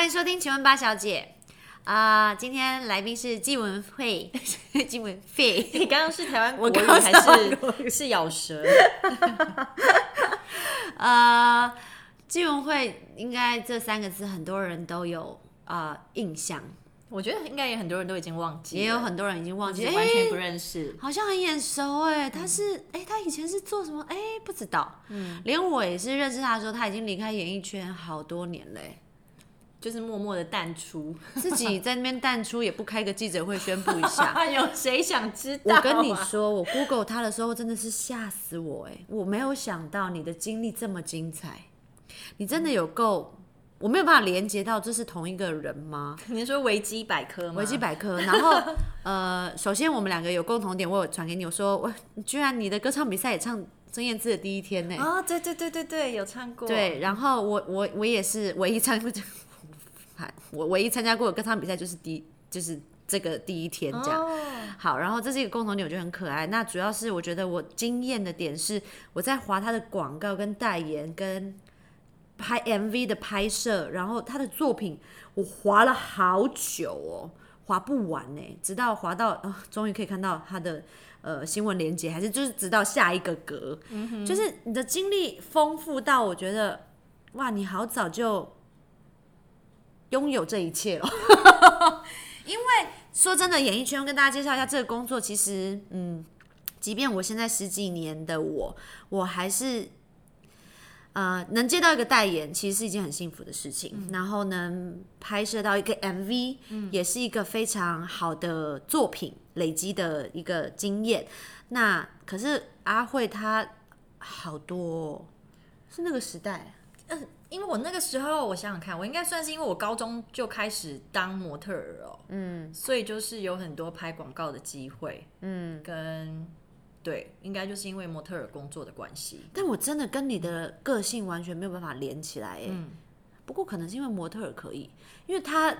欢迎收听，请问八小姐。啊、今天来宾是纪文慧，纪文慧。你刚刚是台湾国语我刚刚还是是是咬舌？呃，纪文慧应该这三个字很多人都有呃印象，我觉得应该也很多人都已经忘记了，也有很多人已经忘记，就是完全不哎认识。好像很眼熟哎，他是哎、他以前是做什么？哎、不知道，嗯，连我也是认识他的时候，他已经离开演艺圈好多年嘞、就是默默的淡出。自己在那边淡出，也不开个记者会宣布一下。有谁想知道、啊我跟你，说，我 Google 他的时候真的是吓死我哎！我没有想到你的经历这么精彩，你真的有够，我没有办法连接到这是同一个人吗？你说维基百科吗？维基百科，然后呃，首先我们两个有共同点，我有传给你，我说我居然你的歌唱比赛也唱曾燕姿的第一天呢、啊、对对对对对，有唱过。对，然后我我我也是唯一参我唯一参加过的歌唱比赛就是第就是这个第一天这样。哦，好，然后这是一个共同点，我觉得很可爱。那主要是我觉得我惊艳的点是，我在划他的广告、跟代言、跟拍 MV 的拍摄，然后他的作品，我划了好久哦，划不完呢，直到划到啊、终于可以看到他的呃新闻连接，还是就是直到下一个格，就是你的经历丰富到我觉得，哇，你好早就拥有这一切了。因为说真的，演艺圈跟大家介绍一下这个工作，其实嗯，即便我现在十几年的我，我还是呃能接到一个代言，其实是一件很幸福的事情。然后能拍摄到一个 MV，、也是一个非常好的作品累积的一个经验。那可是阿慧她好多、哦，是那个时代。因为我那个时候，我想想看，我应该算是因为我高中就开始当模特儿哦，嗯，所以就是有很多拍广告的机会，嗯，跟对，应该就是因为模特儿工作的关系，但我真的跟你的个性完全没有办法连起来诶。不过可能是因为模特儿可以，因为他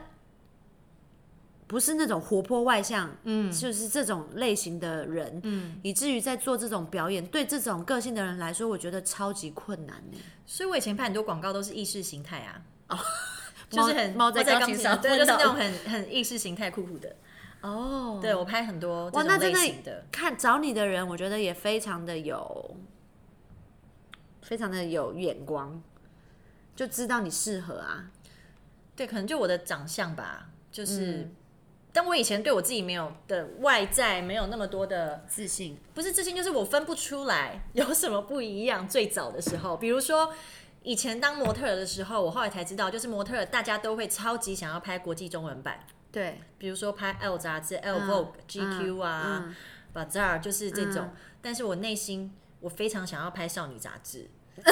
不是那种活泼外向，嗯，就是这种类型的人，嗯，以至于在做这种表演，对这种个性的人来说，我觉得超级困难呢。所以我以前拍很多广告都是意识形态啊，哦。就是很猫在钢琴上对，就是那种很 很意识形态酷酷的，哦，对我拍很多哇，那真的看找你的人，我觉得也非常的有，非常的有眼光，就知道你适合啊。对，可能就我的长相吧，就是。嗯但我以前对我自己没有的外在没有那么多的自信，不是自信，就是我分不出来 有什么不一样。最早的时候，比如说以前当模特的时候，我后来才知道，就是模特大家都会超级想要拍国际中文版，对，比如说拍 L 杂志、L Vogue、GQ 啊、嗯 Bazaar，就是这种。但是我内心我非常想要拍少女杂志。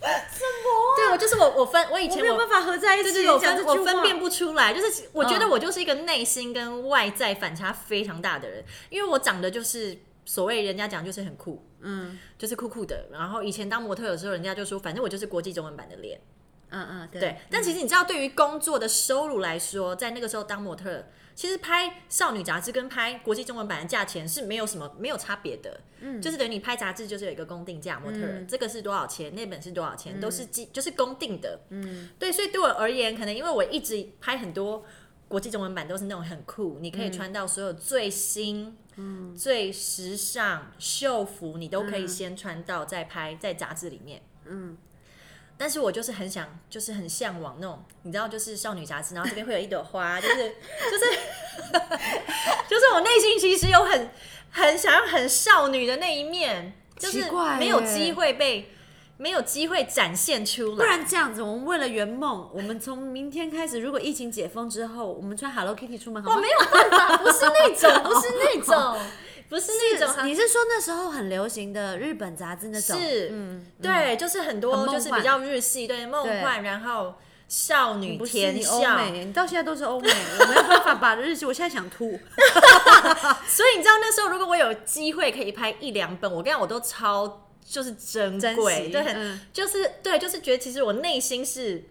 对，我就是我，我分我以前我法合在一对对，我分我分辨不出来，就是我觉得我就是一个内心跟外在反差非常大的人，因为我长得就是所谓人家讲就是很酷，嗯。就是酷酷的。然后以前当模特的时候，人家就说反正我就是国际中文版的脸，嗯嗯，对。对。但其实你知道，对于工作的收入来说，在那个时候当模特，其实拍少女杂志跟拍国际中文版的价钱是没有什么没有差别的，嗯，就是等于你拍杂志就是有一个公定价，模特、这个是多少钱，那本是多少钱，都是基就是公定的，嗯，对，所以对我而言，可能因为我一直拍很多国际中文版，都是那种很酷，你可以穿到所有最新。嗯，最时尚秀服你都可以先穿到，再拍在杂志里面。但是我就是很想，就是很向往那种，你知道，就是少女杂志，然后这边会有一朵花，就是 就是 就是我内心其实有很很想要很少女的那一面，就是没有机会被没有机会展现出来。不然这样子，我们为了圆梦，我们从明天开始，如果疫情解封之后，我们穿 Hello Kitty 出门好吗？我没有办法，不是那种，不是那种，不是那种，你是说那时候很流行的日本杂志那种？是，嗯，对，就是很多很就是比较日系，对梦幻，然后少女甜笑，美，你到现在都是欧美，我没有办法把日系，我现在想吐。所以你知道那时候如果我有机会可以拍一两本，我跟你讲我都超就是珍珍贵，对，就是对，就是觉得其实我内心是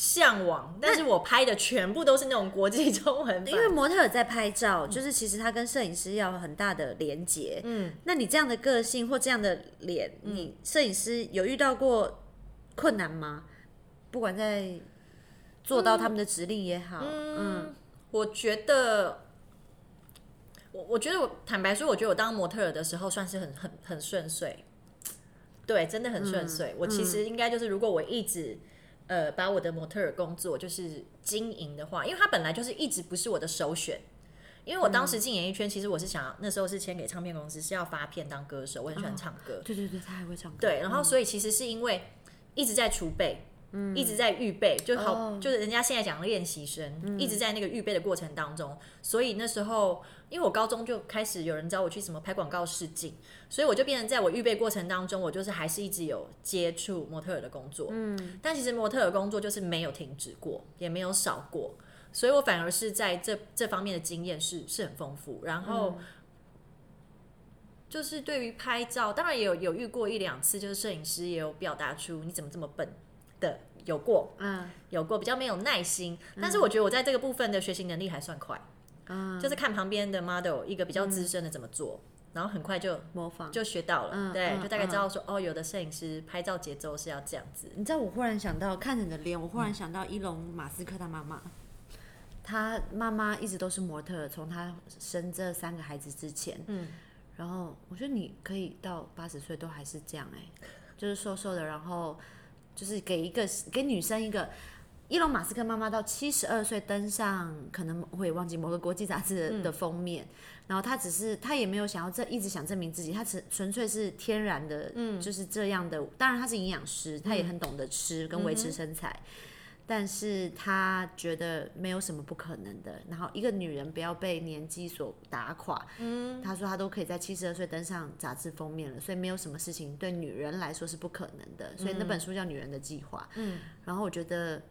向往，但是我拍的全部都是那种国际中文，因为模特儿在拍照，就是其实他跟摄影师要有很大的连结。嗯，那你这样的个性或这样的脸，你摄影师有遇到过困难吗？不管在做到他们的指令也好，嗯，我觉得，我我觉得我坦白说，我觉得我当模特儿的时候算是很很很顺遂，对，真的很顺遂。我其实应该就是，如果我一直呃把我的模特儿工作就是经营的话，因为它本来就是一直不是我的首选。因为我当时进演艺圈，其实我是想那时候是签给唱片公司，是要发片当歌手，我很喜欢唱歌。对对对，他还会唱歌。对，然后所以其实是因为一直在储备，嗯，一直在预备，就好，就是人家现在讲练习生，一直在那个预备的过程当中。所以那时候，因为我高中就开始有人找我去什么拍广告试镜，所以我就变成在我预备过程当中，我就是还是一直有接触模特儿的工作。嗯，但其实模特儿工作就是没有停止过，也没有少过。所以我反而是在这这方面的经验是是很丰富，然后就是对于拍照，当然也有有遇过一两次，就是摄影师也有表达出你怎么这么笨的有过，嗯，有过比较没有耐心，但是我觉得我在这个部分的学习能力还算快，嗯，就是看旁边的 model 一个比较资深的怎么做，然后很快就模仿就学到了，对，就大概知道说哦，有的摄影师拍照节奏是要这样子。你知道我忽然想到看着你的脸，我忽然想到伊隆马斯克他妈妈。他妈妈一直都是模特，从他生这三个孩子之前，嗯，然后我觉得你可以到八十岁都还是这样哎，就是瘦瘦的，然后就是给一个给女生一个，伊隆马斯克妈妈到七十二岁登上可能会忘记某个国际杂志的封面，然后她只是她也没有想要证一直想证明自己，她纯纯粹是天然的，嗯，就是这样的。当然她是营养师，她也很懂得吃跟维持身材。但是他觉得没有什么不可能的。然后一个女人不要被年纪所打垮。嗯，他说他都可以在七十二岁登上杂志封面了，所以没有什么事情对女人来说是不可能的。所以那本书叫《女人的计划》。嗯，然后我觉得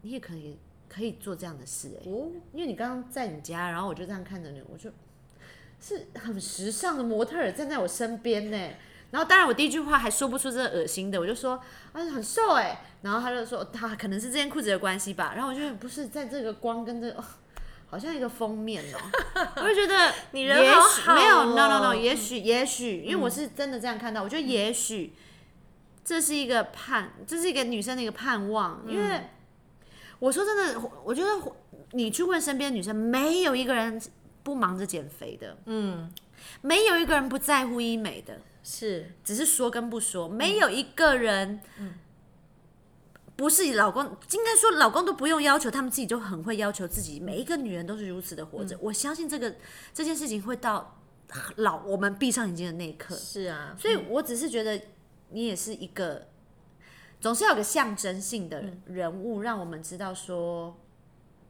你也可以可以做这样的事哎，因为你刚刚在你家，然后我就这样看着你，我就是很时尚的模特儿站在我身边呢。然后当然我第一句话还说不出这恶心的，我就说啊很瘦哎。然后他就说，他可能是这件裤子的关系吧。然后我就不是在这个光跟这，好像一个封面哦。我就觉得 你人好好，没有，no no no，也许也许，因为我是真的这样看到。我觉得也许这是一个盼，这是一个女生的一个盼望。因为我说真的，我觉得你去问身边的女生，没有一个人不忙着减肥的，嗯，没有一个人不在乎医美的，是，只是说跟不说，没有一个人，嗯。不是老公，应该说老公都不用要求，他们自己就很会要求自己。每一个女人都是如此的活着。我相信这个这件事情会到老我们闭上眼睛的那一刻。是啊，所以我只是觉得你也是一个，总是要有个象征性的人物，让我们知道说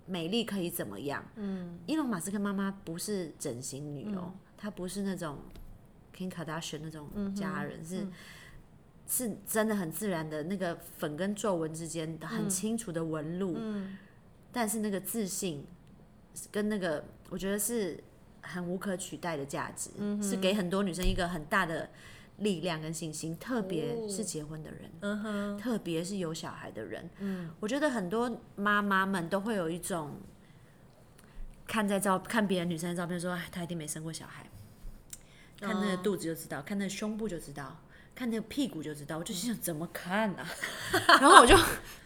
美丽可以怎么样。嗯，伊隆马斯克妈妈不是整形女哦，她不是那种 King Kardashian 那种家人是。是真的很自然的那个粉跟皱纹之间很清楚的纹路，但是那个自信跟那个我觉得是很无可取代的价值，是给很多女生一个很大的力量跟信心，特别是结婚的人，特别是有小孩的人，我觉得很多妈妈们都会有一种看在照看别人女生的照片说，哎，她一定没生过小孩，看那个肚子就知道，看那个胸部就知道。看那个屁股就知道，我就心想怎么看呢？然后我就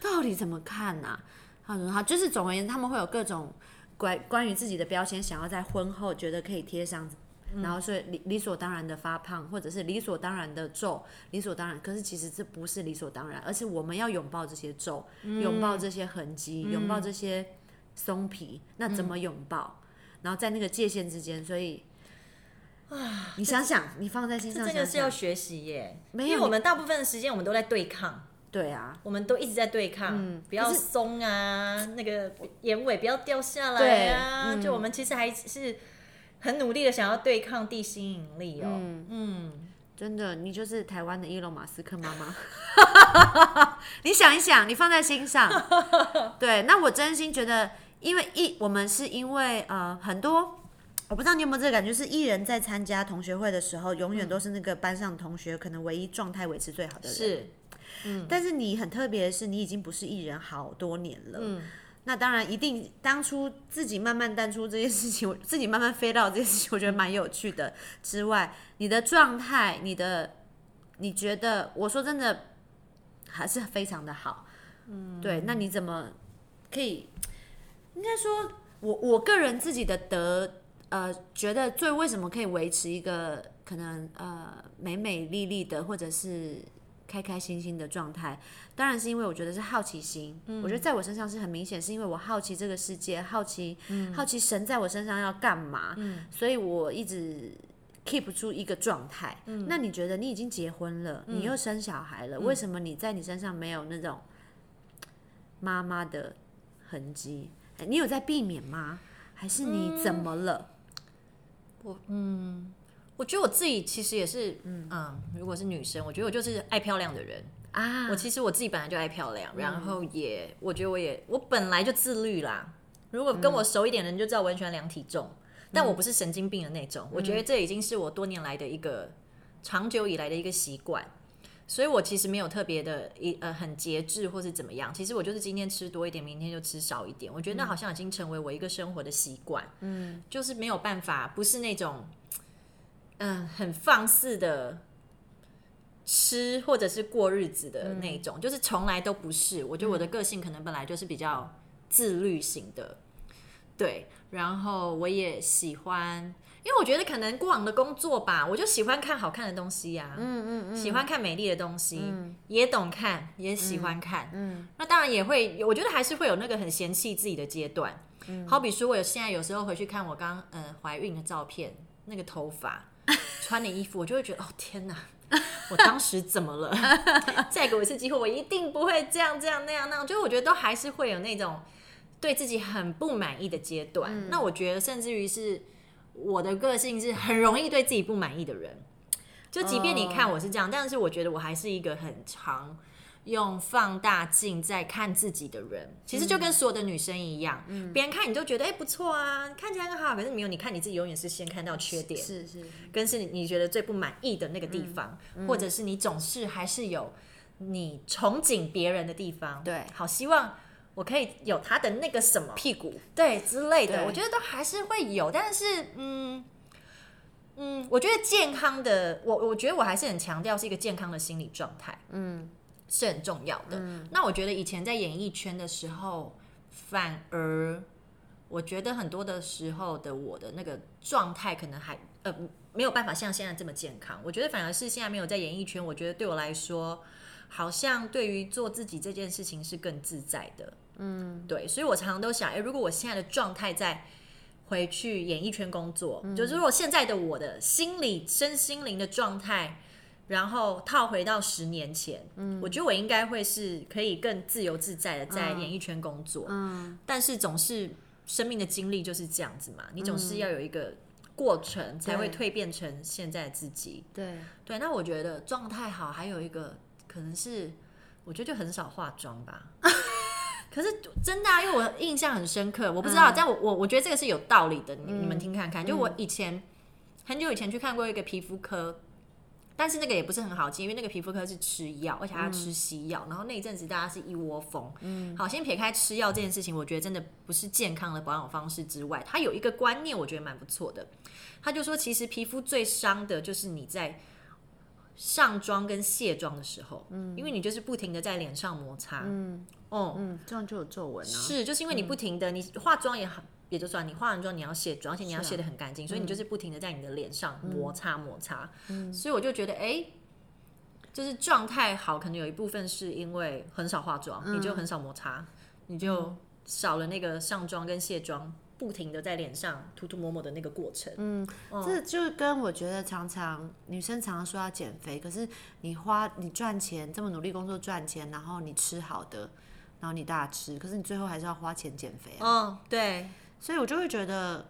到底怎么看呢？他说好，就是总而言之，他们会有各种关关于自己的标签，想要在婚后觉得可以贴上，然后所以理理所当然的发胖，或者是理所当然的皱，理所当然。可是其实这不是理所当然，而是我们要拥抱这些皱，拥抱这些痕迹，拥抱这些松皮。那怎么拥抱？然后在那个界限之间，所以。啊，你想想，你放在心上，这个是要学习耶。因为我们大部分的时间我们都在对抗。对啊，我们都一直在对抗，嗯不要松啊，那个眼尾不要掉下来啊。就我们其实还是很努力的想要对抗地心引力哦。嗯，真的，你就是台湾的伊隆马斯克妈妈。你想一想，你放在心上。对，那我真心觉得，因为一我们是因为呃很多。我不知道你有没有这个感觉，是艺人在参加同学会的时候，永远都是那个班上同学可能唯一状态维持最好的人。是，嗯。但是你很特别的是，你已经不是艺人好多年了。嗯。那当然，一定当初自己慢慢淡出这件事情，自己慢慢飞到这件事情，我觉得蛮有趣的。之外，你的状态，你的，你觉得，我说真的，还是非常的好。嗯。对，那你怎么？可以，应该说我我个人自己的得呃，觉得最为什么可以维持一个可能呃美美丽丽的或者是开开心心的状态，当然是因为我觉得是好奇心。我觉得在我身上是很明显，是因为我好奇这个世界，好奇好奇神在我身上要干嘛，所以我一直 keep 住一个状态。那你觉得你已经结婚了，你又生小孩了，为什么你在你身上没有那种妈妈的痕迹？哎你有在避免吗？还是你怎么了？我嗯，我觉得我自己其实也是，嗯如果是女生，我觉得我就是爱漂亮的人。啊我其实我自己本来就爱漂亮，然后也我觉得我也我本来就自律啦。如果跟我熟一点的人就知道我很喜欢量体重，但我不是神经病的那种。我觉得这已经是我多年来的一个长久以来的一个习惯。所以我其实没有特别的一呃很节制或是怎么样，其实我就是今天吃多一点，明天就吃少一点。我觉得那好像已经成为我一个生活的习惯，嗯，就是没有办法，不是那种嗯、很放肆的吃或者是过日子的那种，就是从来都不是。我觉得我的个性可能本来就是比较自律型的，对。然后我也喜欢，因为我觉得可能过往的工作吧，我就喜欢看好看的东西呀、嗯嗯嗯，喜欢看美丽的东西，也懂看，也喜欢看，嗯。那当然也会，我觉得还是会有那个很嫌弃自己的阶段。嗯好比说，我有现在有时候回去看我刚嗯怀孕的照片，那个头发，穿的衣服，我就会觉得哦天哪，我当时怎么了？再给我一次机会，我一定不会这样这样那样那样。就是我觉得都还是会有那种对自己很不满意的阶段。那我觉得甚至于是我的个性是很容易对自己不满意的人。就即便你看我是这样，但是我觉得我还是一个很常用放大镜在看自己的人。其实就跟所有的女生一样，别人看你都觉得哎、不错啊，看起来很好，可是没有你看你自己永远是先看到缺点。是是，跟是你觉得最不满意的那个地方，或者是你总是还是有你憧憬别人的地方，对。好希望我可以有他的那个什么屁股对之类的，我觉得都还是会有，但是嗯嗯，我觉得健康的，我我觉得我还是很强调是一个健康的心理状态，嗯，是很重要的。那我觉得以前在演艺圈的时候，反而我觉得很多的时候的我的那个状态可能还呃没有办法像现在这么健康。我觉得反而是现在没有在演艺圈，我觉得对我来说，好像对于做自己这件事情是更自在的。嗯，对，所以我常常都想，哎，如果我现在的状态在回去演艺圈工作，就是如果现在的我的心理、身心灵的状态。然后套回到十年前，嗯，我觉得我应该会是可以更自由自在的在演艺圈工作，嗯，但是总是生命的经历就是这样子嘛，你总是要有一个过程才会蜕变成现在的自己。对，对，那我觉得状态好，还有一个可能是，我觉得就很少化妆吧。可是真的啊，因为我印象很深刻，我不知道，但我我我觉得这个是有道理的，你、你们听看看。就我以前很久以前去看过一个皮肤科，但是那个也不是很好进，因为那个皮肤科是吃药，而且还要吃西药。然后那一阵子大家是一窝蜂。嗯，好，先撇开吃药这件事情，我觉得真的不是健康的保养方式之外，他有一个观念，我觉得蛮不错的。他就说，其实皮肤最伤的就是你在上妆跟卸妆的时候，嗯，因为你就是不停的在脸上摩擦，嗯，哦，嗯，这样就有皱纹啊。是，就是因为你不停的，你化妆也好，也就算你化完妆你要卸妆，而且你要卸的很干净，所以你就是不停的在你的脸上摩擦摩擦。所以我就觉得，哎、就是状态好，可能有一部分是因为很少化妆，你就很少摩擦，你就少了那个上妆跟卸妆。不停的在脸上涂涂抹抹的那个过程，嗯，这就跟我觉得常常女生常常说要减肥，可是你花你赚钱这么努力工作赚钱，然后你吃好的，然后你大吃，可是你最后还是要花钱减肥啊。嗯，对，所以我就会觉得，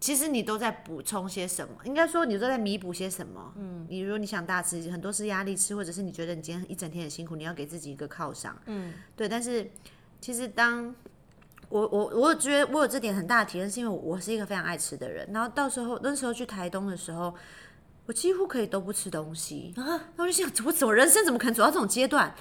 其实你都在补充些什么，应该说你都在弥补些什么。嗯，你如果你想大吃，很多是压力吃，或者是你觉得你今天一整天很辛苦，你要给自己一个犒赏。嗯，对。但是其实当我我我觉得我有这点很大的体验，是因为我是一个非常爱吃的人。然后到时候那时候去台东的时候，我几乎可以都不吃东西啊。然后我就想，我怎么人生怎么可能走到这种阶段？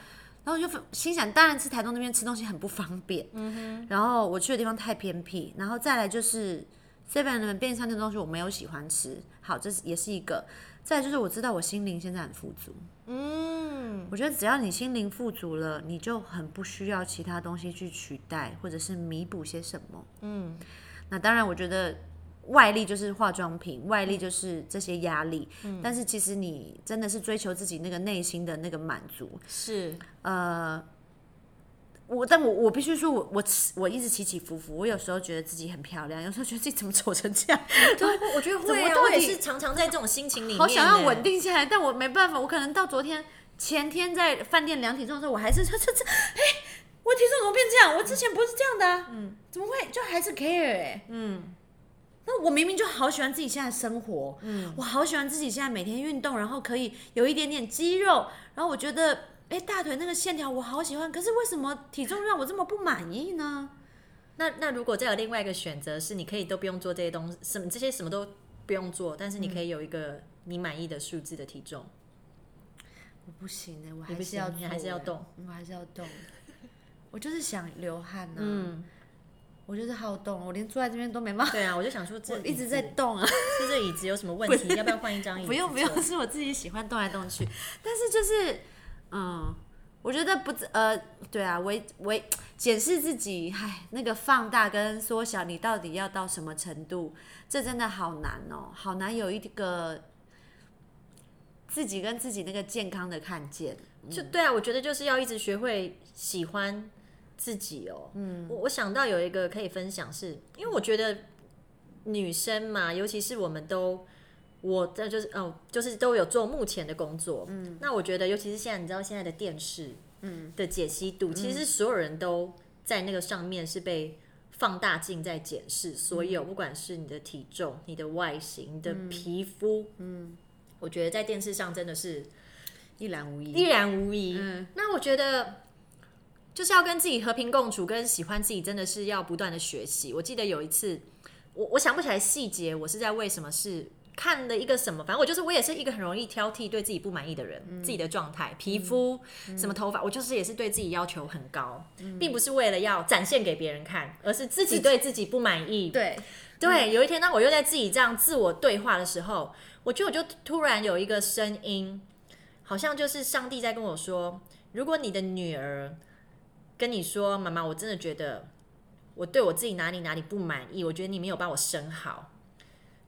然后我就心想，当然是台东那边吃东西很不方便。嗯哼。然后我去的地方太偏僻，然后再来就是 seven 的便利商店的东西我没有喜欢吃。好，这是也是一个。再就是我知道我心灵现在很富足。嗯，我觉得只要你心灵富足了，你就很不需要其他东西去取代或者是弥补些什么。嗯，那当然，我觉得外力就是化妆品，外力就是这些压力。嗯但是其实你真的是追求自己那个内心的那个满足。是，呃，我但我我必须说我我我一直起起伏伏，我有时候觉得自己很漂亮，有时候觉得自己怎么丑成这样，对，我觉得会啊，怎么到底我也是常常在这种心情里面，好想要稳。定下来，但我没办法，我可能到昨天前天在饭店量体重的时候，我还是这这这，哎、我体重怎么变这样？我之前不是这样的、啊，嗯，怎么会就还是 care 哎、嗯，那我明明就好喜欢自己现在生活，嗯，我好喜欢自己现在每天运动，然后可以有一点点肌肉，然后我觉得，哎、大腿那个线条我好喜欢，可是为什么体重让我这么不满意呢？那那如果再有另外一个选择是，你可以都不用做这些东西，什么这些什么都不用做，但是你可以有一个你满意的数字的体重，我不行哎、我还是要还是要动。我还是要动，我就是想流汗呐、嗯，我就是好动，我连坐在这边都没办法，对啊，我就想说这我一直在动啊。是这椅子有什么问题？要不要换一张椅子？不用不用，是我自己喜欢动来动去，但是就是嗯，我觉得不呃，对啊，为为检视自己，唉，那个放大跟缩小，你到底要到什么程度？这真的好难哦，好难有一个自己跟自己那个健康的看见。就对啊，我觉得就是要一直学会喜欢自己哦。嗯，我我想到有一个可以分享是，因为我觉得女生嘛，尤其是我们都。我这就是哦，就是都有做目前的工作，嗯，那我觉得，尤其是现在，你知道现在的电视，嗯，的解析度，其实所有人都在那个上面是被放大镜在检视，所有不管是你的体重、你的外形、你的皮肤，嗯，我觉得在电视上真的是一览无遗。一览无遗。嗯。那我觉得就是要跟自己和平共处，跟喜欢自己，真的是要不断的学习。我记得有一次，我我想不起来细节，我是在为什么是看了一个什么，反正我就是我也是一个很容易挑剔对自己不满意的人，嗯自己的状态、皮肤、什么头发，我就是也是对自己要求很高，并不是为了要展现给别人看，而是自己对自己不满意。对，对，有一天当我又在自己这样自我对话的时候，我觉得我就突然有一个声音，好像就是上帝在跟我说：如果你的女儿跟你说，妈妈，我真的觉得我对我自己哪里哪里不满意，我觉得你没有把我生好。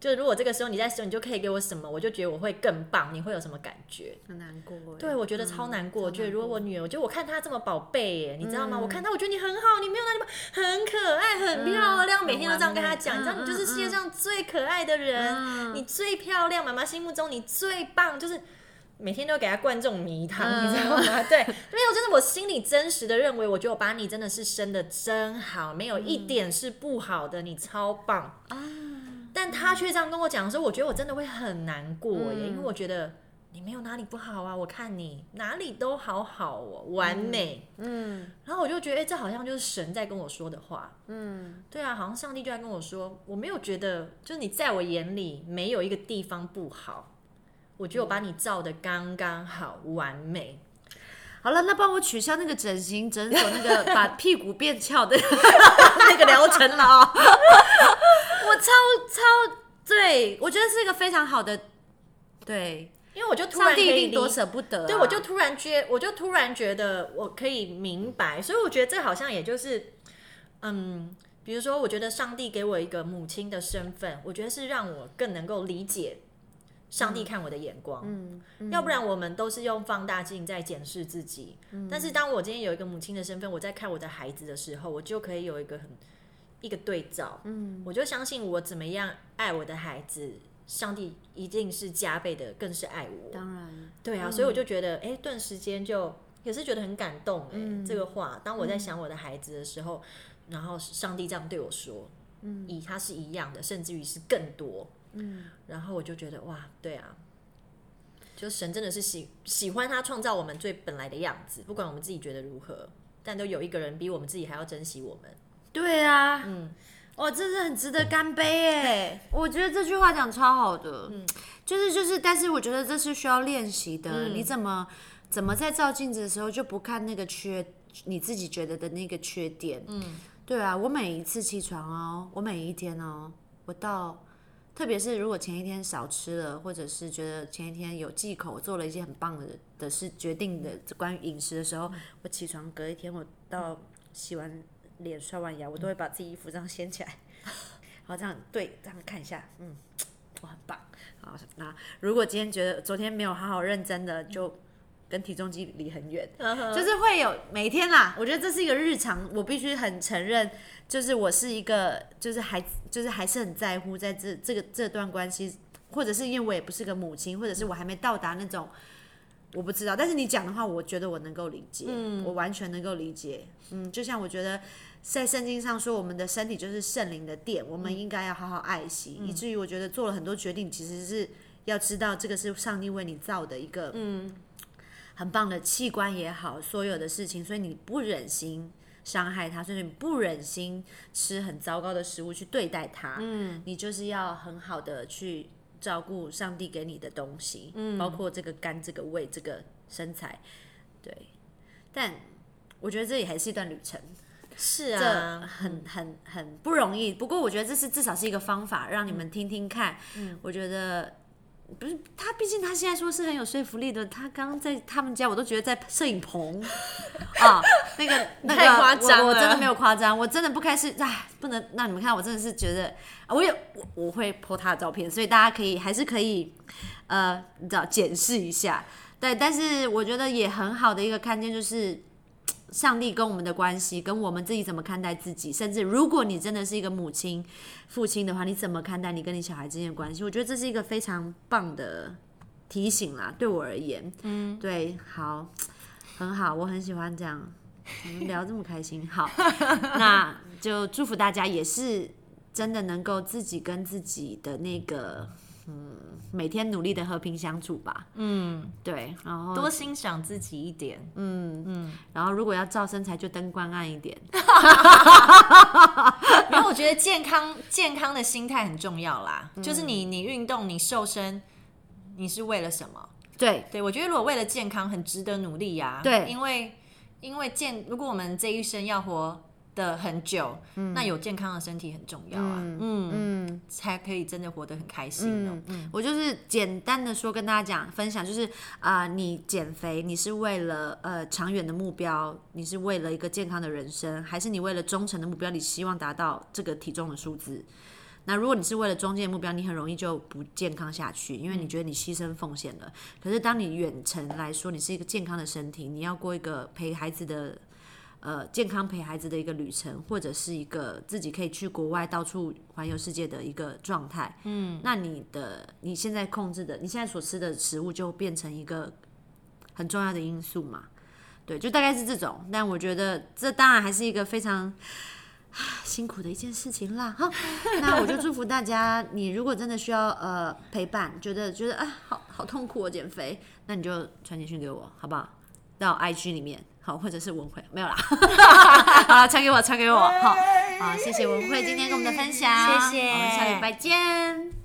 就如果这个时候你在生，你就可以给我什么，我就觉得我会更棒。你会有什么感觉？很难过欸。对，我觉得超难过。我觉得如果我女儿，我觉得我看她这么宝贝耶，你知道吗？嗯我看她，我觉得你很好，你没有哪里不很可爱、很漂亮，嗯每天都这样跟她讲，你知道，你就是世界上最可爱的人，嗯你最漂亮，妈妈心目中你最棒，就是。每天都给她灌这种迷汤，嗯你知道吗？对，没有，真的，我心里真实的认为，我觉得我把你真的是生的真好，没有一点是不好的，你超棒啊，但他却这样跟我讲的时候，我觉得我真的会很难过耶，嗯因为我觉得你没有哪里不好啊，我看你哪里都好好哦，完美。嗯然后我就觉得，哎、这好像就是神在跟我说的话。嗯，对啊，好像上帝就在跟我说，我没有觉得，就是你在我眼里没有一个地方不好，我觉得我把你照的刚刚好，完美。好了，那帮我取消那个整形诊所那个 把屁股变翘的 那个疗程了哦。我超超，对我觉得是一个非常好的，对，因为我就突上然一定多舍不得啊、对，我就突然觉，我就突然觉得我可以明白，所以我觉得这好像也就是，嗯，比如说，我觉得上帝给我一个母亲的身份，我觉得是让我更能够理解上帝看我的眼光。嗯，要不然我们都是用放大镜在检视自己。但是当我今天有一个母亲的身份，我在看我的孩子的时候，我就可以有一个很一个对照。嗯，我就相信我怎么样爱我的孩子，上帝一定是加倍的，更是爱我。当然，对啊，所以我就觉得，哎、顿时间就也是觉得很感动、哎、嗯。这个话，当我在想我的孩子的时候，然后上帝这样对我说，嗯，以他是一样的，甚至于是更多，嗯，然后我就觉得，哇，对啊，就神真的是喜喜欢他创造我们最本来的样子，不管我们自己觉得如何，但都有一个人比我们自己还要珍惜我们。对啊，嗯，哇，这是很值得干杯哎！我觉得这句话讲超好的，嗯，就是就是，但是我觉得这是需要练习的。嗯。你怎么怎么在照镜子的时候就不看那个缺，你自己觉得的那个缺点？嗯，对啊，我每一次起床哦，我每一天哦，我到特别是如果前一天少吃了，或者是觉得前一天有忌口，做了一些很棒的的事决定的关于饮食的时候，我起床隔一天，我到洗完脸、刷完牙，我都会把自己衣服这样掀起来，然后这样对这样看一下，嗯，我很棒。好，那如果今天觉得昨天没有好好认真的，就跟体重机离很远，就是会有每天啦。我觉得这是一个日常，我必须很承认，就是我是一个，就是还就是还是很在乎在这这个这段关系，或者是因为我也不是个母亲，或者是我还没到达那种，我不知道。但是你讲的话，我觉得我能够理解，我完全能够理解。嗯，就像我觉得在圣经上说，我们的身体就是圣灵的殿，我们应该要好好爱惜，以至于我觉得做了很多决定，其实是要知道这个是上帝为你造的一个，嗯。很棒的器官也好，所有的事情，所以你不忍心伤害他，所以你不忍心吃很糟糕的食物去对待他。嗯，你就是要很好的去照顾上帝给你的东西，嗯，包括这个肝、这个胃、这个身材。对，但我觉得这也还是一段旅程，是啊，很很很不容易。不过我觉得这是至少是一个方法，让你们听听看。嗯，我觉得。不是他，毕竟他现在说是很有说服力的。他刚刚在他们家，我都觉得在摄影棚 啊，那个那个，我我真的没有夸张，我真的不开始，哎，不能让你们看，我真的是觉得，我也我我会 po 他的照片，所以大家可以还是可以呃，你知道检视一下，对，但是我觉得也很好的一个看见就是。上帝跟我们的关系，跟我们自己怎么看待自己，甚至如果你真的是一个母亲、父亲的话，你怎么看待你跟你小孩之间的关系？我觉得这是一个非常棒的提醒啦，对我而言，嗯，对，好，很好，我很喜欢这样，我们聊这么开心，好，那就祝福大家，也是真的能够自己跟自己的那个。嗯，每天努力的和平相处吧。嗯，对，然后多欣赏自己一点。嗯嗯，然后如果要照身材，就灯光暗一点。然后我觉得健康健康的心态很重要啦。就是你你运动你瘦身，你是为了什么？对对，我觉得如果为了健康，很值得努力呀。对，因为因为健，如果我们这一生要活。的很久，那有健康的身体很重要啊，嗯嗯，才可以真的活得很开心哦。我就是简单的说，跟大家讲分享，就是啊，你减肥，你是为了呃长远的目标，你是为了一个健康的人生，还是你为了忠诚的目标，你希望达到这个体重的数字？那如果你是为了中间目标，你很容易就不健康下去，因为你觉得你牺牲奉献了。可是当你远程来说，你是一个健康的身体，你要过一个陪孩子的。呃，健康陪孩子的一个旅程，或者是一个自己可以去国外到处环游世界的一个状态。嗯，那你的你现在控制的，你现在所吃的食物就变成一个很重要的因素嘛？对，就大概是这种。但我觉得这当然还是一个非常 辛苦的一件事情啦。哈，那我就祝福大家，你如果真的需要呃陪伴，觉得觉得啊好好痛苦哦减肥，那你就传简讯给我，好不好？到 IG 里面。好，或者是文慧，没有啦。好了，传给我，传给我。好，好，谢谢文慧今天跟我们的分享。谢谢，我们下礼拜见。